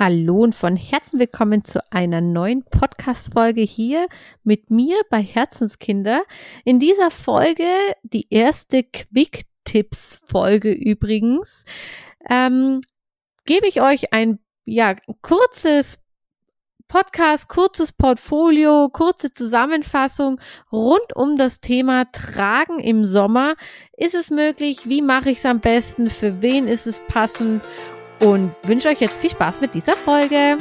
Hallo und von Herzen willkommen zu einer neuen Podcast-Folge hier mit mir bei Herzenskinder. In dieser Folge, die erste Quick-Tipps-Folge übrigens, ähm, gebe ich euch ein ja, kurzes Podcast, kurzes Portfolio, kurze Zusammenfassung rund um das Thema Tragen im Sommer. Ist es möglich? Wie mache ich es am besten? Für wen ist es passend? Und wünsche euch jetzt viel Spaß mit dieser Folge.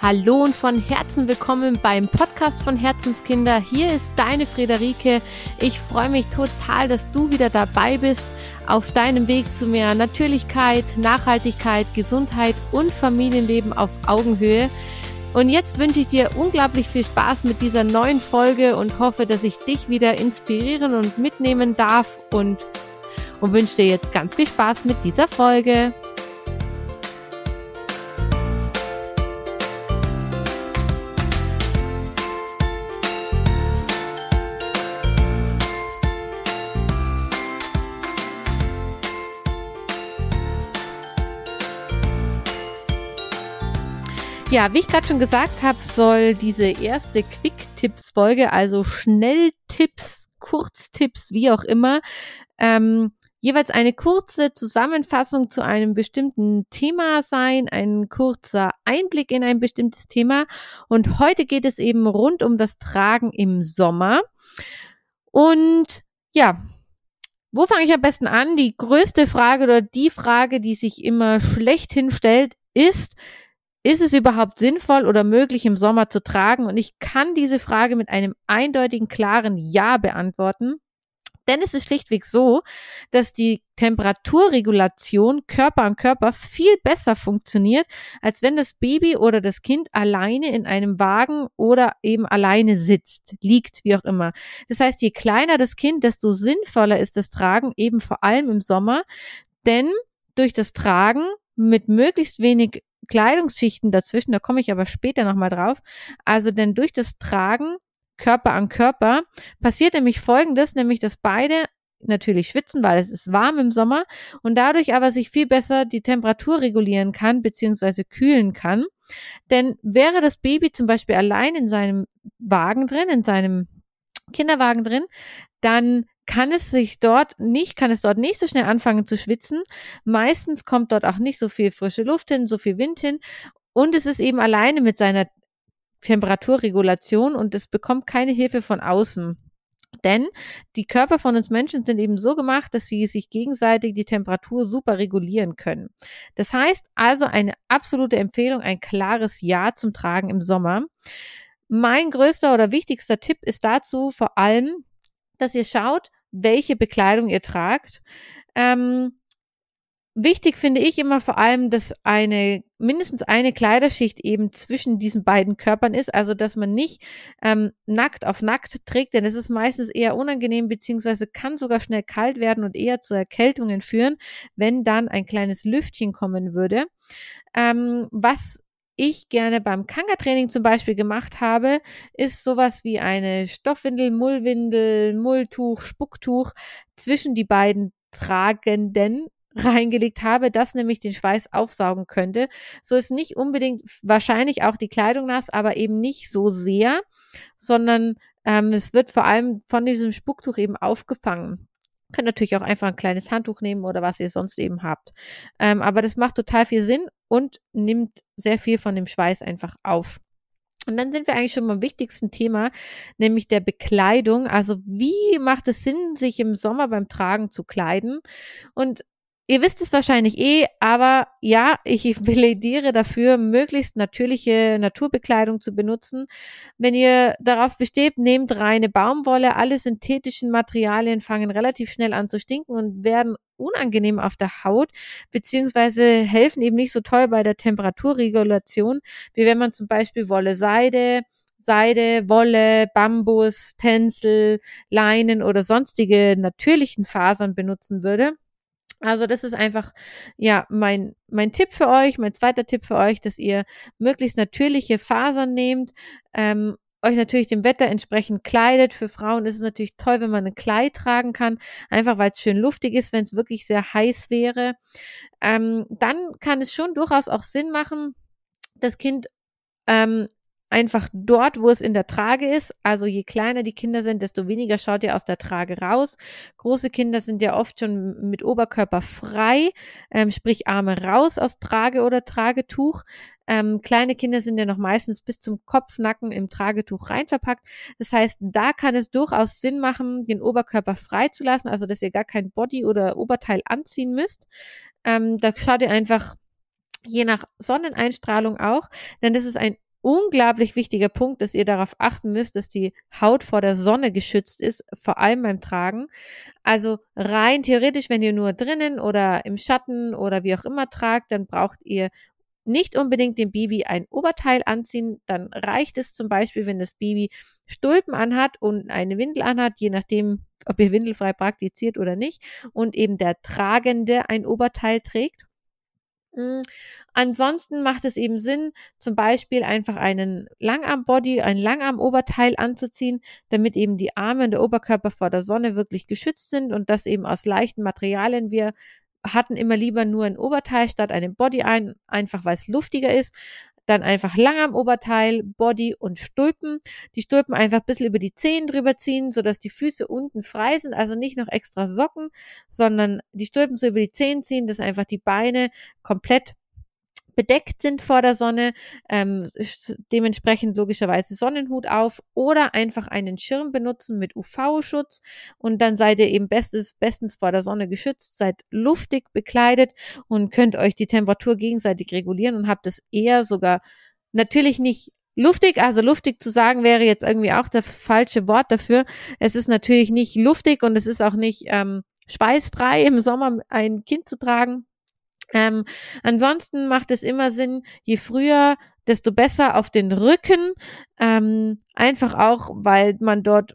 Hallo und von Herzen willkommen beim Podcast von Herzenskinder. Hier ist deine Friederike. Ich freue mich total, dass du wieder dabei bist auf deinem Weg zu mehr Natürlichkeit, Nachhaltigkeit, Gesundheit und Familienleben auf Augenhöhe. Und jetzt wünsche ich dir unglaublich viel Spaß mit dieser neuen Folge und hoffe, dass ich dich wieder inspirieren und mitnehmen darf und, und wünsche dir jetzt ganz viel Spaß mit dieser Folge. Ja, wie ich gerade schon gesagt habe, soll diese erste Quick-Tipps-Folge, also Schnelltipps, Kurztipps, wie auch immer, ähm, jeweils eine kurze Zusammenfassung zu einem bestimmten Thema sein, ein kurzer Einblick in ein bestimmtes Thema. Und heute geht es eben rund um das Tragen im Sommer. Und ja, wo fange ich am besten an? Die größte Frage oder die Frage, die sich immer schlechthin stellt, ist, ist es überhaupt sinnvoll oder möglich im Sommer zu tragen? Und ich kann diese Frage mit einem eindeutigen, klaren Ja beantworten. Denn es ist schlichtweg so, dass die Temperaturregulation Körper an Körper viel besser funktioniert, als wenn das Baby oder das Kind alleine in einem Wagen oder eben alleine sitzt, liegt, wie auch immer. Das heißt, je kleiner das Kind, desto sinnvoller ist das Tragen, eben vor allem im Sommer, denn durch das Tragen mit möglichst wenig Kleidungsschichten dazwischen, da komme ich aber später nochmal drauf. Also denn durch das Tragen Körper an Körper passiert nämlich Folgendes, nämlich dass beide natürlich schwitzen, weil es ist warm im Sommer und dadurch aber sich viel besser die Temperatur regulieren kann beziehungsweise kühlen kann. Denn wäre das Baby zum Beispiel allein in seinem Wagen drin, in seinem Kinderwagen drin, dann kann es sich dort nicht, kann es dort nicht so schnell anfangen zu schwitzen. Meistens kommt dort auch nicht so viel frische Luft hin, so viel Wind hin. Und es ist eben alleine mit seiner Temperaturregulation und es bekommt keine Hilfe von außen. Denn die Körper von uns Menschen sind eben so gemacht, dass sie sich gegenseitig die Temperatur super regulieren können. Das heißt also eine absolute Empfehlung, ein klares Ja zum Tragen im Sommer. Mein größter oder wichtigster Tipp ist dazu vor allem, dass ihr schaut, welche Bekleidung ihr tragt. Ähm, wichtig finde ich immer vor allem, dass eine mindestens eine Kleiderschicht eben zwischen diesen beiden Körpern ist, also dass man nicht ähm, nackt auf nackt trägt, denn es ist meistens eher unangenehm beziehungsweise kann sogar schnell kalt werden und eher zu Erkältungen führen, wenn dann ein kleines Lüftchen kommen würde. Ähm, was ich gerne beim Kanga-Training zum Beispiel gemacht habe, ist sowas wie eine Stoffwindel, Mullwindel, Mulltuch, Spucktuch zwischen die beiden Tragenden reingelegt habe, das nämlich den Schweiß aufsaugen könnte. So ist nicht unbedingt wahrscheinlich auch die Kleidung nass, aber eben nicht so sehr, sondern ähm, es wird vor allem von diesem Spucktuch eben aufgefangen. Könnt natürlich auch einfach ein kleines Handtuch nehmen oder was ihr sonst eben habt. Ähm, aber das macht total viel Sinn und nimmt sehr viel von dem Schweiß einfach auf. Und dann sind wir eigentlich schon beim wichtigsten Thema, nämlich der Bekleidung. Also wie macht es Sinn, sich im Sommer beim Tragen zu kleiden? Und Ihr wisst es wahrscheinlich eh, aber ja, ich plädiere dafür, möglichst natürliche Naturbekleidung zu benutzen. Wenn ihr darauf besteht, nehmt reine Baumwolle. Alle synthetischen Materialien fangen relativ schnell an zu stinken und werden unangenehm auf der Haut, beziehungsweise helfen eben nicht so toll bei der Temperaturregulation, wie wenn man zum Beispiel Wolle Seide, Seide, Wolle, Bambus, Tencel, Leinen oder sonstige natürlichen Fasern benutzen würde. Also das ist einfach, ja, mein, mein Tipp für euch, mein zweiter Tipp für euch, dass ihr möglichst natürliche Fasern nehmt ähm, euch natürlich dem Wetter entsprechend kleidet. Für Frauen ist es natürlich toll, wenn man ein Kleid tragen kann, einfach weil es schön luftig ist, wenn es wirklich sehr heiß wäre. Ähm, dann kann es schon durchaus auch Sinn machen, das Kind ähm, einfach dort, wo es in der Trage ist. Also je kleiner die Kinder sind, desto weniger schaut ihr aus der Trage raus. Große Kinder sind ja oft schon mit Oberkörper frei, ähm, sprich Arme raus aus Trage oder Tragetuch. Ähm, kleine Kinder sind ja noch meistens bis zum Kopfnacken im Tragetuch rein verpackt. Das heißt, da kann es durchaus Sinn machen, den Oberkörper frei zu lassen, also dass ihr gar kein Body oder Oberteil anziehen müsst. Ähm, da schaut ihr einfach je nach Sonneneinstrahlung auch, denn das ist ein unglaublich wichtiger Punkt, dass ihr darauf achten müsst, dass die Haut vor der Sonne geschützt ist, vor allem beim Tragen. Also rein theoretisch, wenn ihr nur drinnen oder im Schatten oder wie auch immer tragt, dann braucht ihr nicht unbedingt dem Baby ein Oberteil anziehen, dann reicht es zum Beispiel, wenn das Baby Stulpen anhat und eine Windel anhat, je nachdem, ob ihr windelfrei praktiziert oder nicht, und eben der Tragende ein Oberteil trägt. Hm, ansonsten macht es eben Sinn, zum Beispiel einfach einen Langarm-Body, ein Langarm-Oberteil anzuziehen, damit eben die Arme und der Oberkörper vor der Sonne wirklich geschützt sind und das eben aus leichten Materialien. Wir hatten immer lieber nur ein Oberteil statt einem Body ein, einfach weil es luftiger ist. Dann einfach lang am Oberteil, Body und Stulpen. Die Stulpen einfach ein bisschen über die Zehen drüber ziehen, sodass die Füße unten frei sind, also nicht noch extra Socken, sondern die Stulpen so über die Zehen ziehen, dass einfach die Beine komplett bedeckt sind vor der Sonne, ähm, dementsprechend logischerweise Sonnenhut auf oder einfach einen Schirm benutzen mit UV-Schutz und dann seid ihr eben bestes, bestens vor der Sonne geschützt, seid luftig bekleidet und könnt euch die Temperatur gegenseitig regulieren und habt es eher sogar natürlich nicht luftig, also luftig zu sagen wäre jetzt irgendwie auch das falsche Wort dafür. Es ist natürlich nicht luftig und es ist auch nicht ähm, schweißfrei im Sommer ein Kind zu tragen. Ähm, ansonsten macht es immer Sinn, je früher, desto besser auf den Rücken. Ähm, einfach auch, weil man dort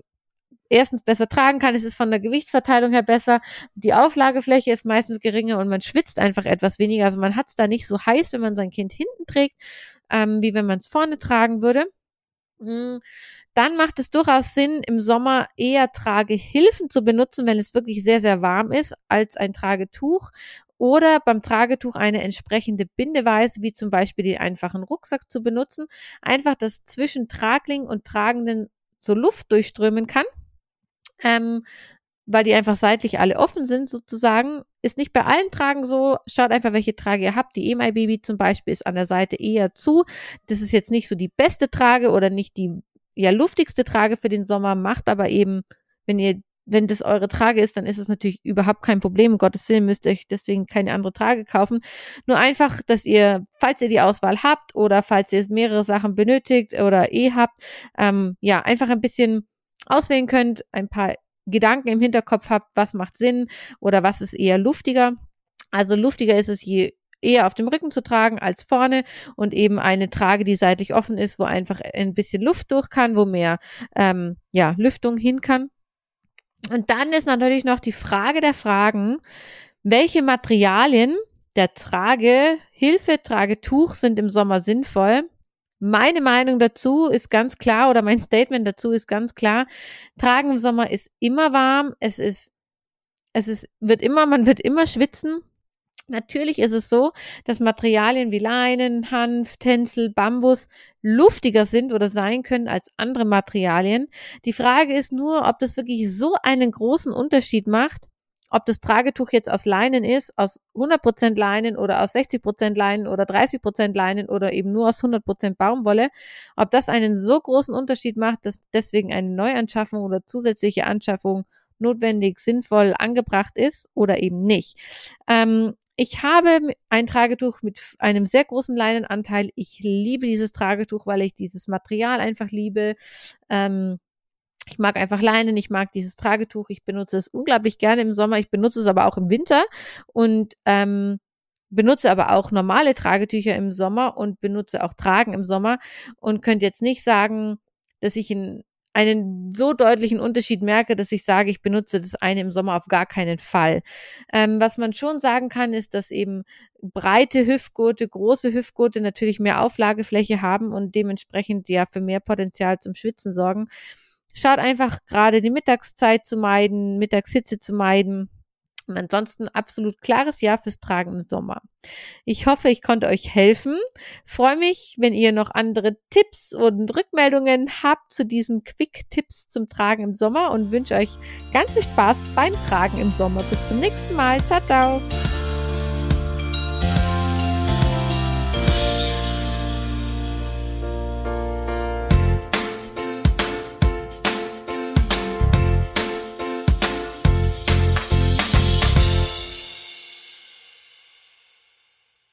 erstens besser tragen kann. Es ist von der Gewichtsverteilung her besser. Die Auflagefläche ist meistens geringer und man schwitzt einfach etwas weniger. Also man hat es da nicht so heiß, wenn man sein Kind hinten trägt, ähm, wie wenn man es vorne tragen würde. Mm, dann macht es durchaus Sinn, im Sommer eher Tragehilfen zu benutzen, wenn es wirklich sehr, sehr warm ist, als ein Tragetuch oder beim Tragetuch eine entsprechende Bindeweise, wie zum Beispiel den einfachen Rucksack zu benutzen. Einfach, dass zwischen Tragling und Tragenden so Luft durchströmen kann. Ähm, weil die einfach seitlich alle offen sind sozusagen. Ist nicht bei allen Tragen so. Schaut einfach, welche Trage ihr habt. Die EMI Baby zum Beispiel ist an der Seite eher zu. Das ist jetzt nicht so die beste Trage oder nicht die ja luftigste Trage für den Sommer, macht aber eben, wenn ihr wenn das eure Trage ist, dann ist es natürlich überhaupt kein Problem. Um Gottes Willen müsst ihr euch deswegen keine andere Trage kaufen. Nur einfach, dass ihr, falls ihr die Auswahl habt oder falls ihr mehrere Sachen benötigt oder eh habt, ähm, ja, einfach ein bisschen auswählen könnt, ein paar Gedanken im Hinterkopf habt, was macht Sinn oder was ist eher luftiger. Also luftiger ist es je eher auf dem Rücken zu tragen als vorne und eben eine Trage, die seitlich offen ist, wo einfach ein bisschen Luft durch kann, wo mehr ähm, ja, Lüftung hin kann. Und dann ist natürlich noch die Frage der Fragen, welche Materialien der Trage, Hilfe, Tragetuch sind im Sommer sinnvoll. Meine Meinung dazu ist ganz klar oder mein Statement dazu ist ganz klar. Tragen im Sommer ist immer warm. Es ist, es ist, wird immer, man wird immer schwitzen. Natürlich ist es so, dass Materialien wie Leinen, Hanf, Tencel, Bambus luftiger sind oder sein können als andere Materialien. Die Frage ist nur, ob das wirklich so einen großen Unterschied macht, ob das Tragetuch jetzt aus Leinen ist, aus 100% Leinen oder aus 60% Leinen oder 30% Leinen oder eben nur aus 100% Baumwolle, ob das einen so großen Unterschied macht, dass deswegen eine Neuanschaffung oder zusätzliche Anschaffung notwendig, sinnvoll angebracht ist oder eben nicht. Ähm, ich habe ein Tragetuch mit einem sehr großen Leinenanteil. Ich liebe dieses Tragetuch, weil ich dieses Material einfach liebe. Ähm, ich mag einfach Leinen, ich mag dieses Tragetuch. Ich benutze es unglaublich gerne im Sommer. Ich benutze es aber auch im Winter und ähm, benutze aber auch normale Tragetücher im Sommer und benutze auch Tragen im Sommer und könnte jetzt nicht sagen, dass ich ein einen so deutlichen Unterschied merke, dass ich sage, ich benutze das eine im Sommer auf gar keinen Fall. Ähm, was man schon sagen kann, ist, dass eben breite Hüftgurte, große Hüftgurte natürlich mehr Auflagefläche haben und dementsprechend ja für mehr Potenzial zum Schwitzen sorgen. Schaut einfach gerade die Mittagszeit zu meiden, Mittagshitze zu meiden und ansonsten absolut klares Ja fürs Tragen im Sommer. Ich hoffe, ich konnte euch helfen. Freue mich, wenn ihr noch andere Tipps und Rückmeldungen habt zu diesen Quick-Tipps zum Tragen im Sommer und wünsche euch ganz viel Spaß beim Tragen im Sommer. Bis zum nächsten Mal. Ciao, ciao.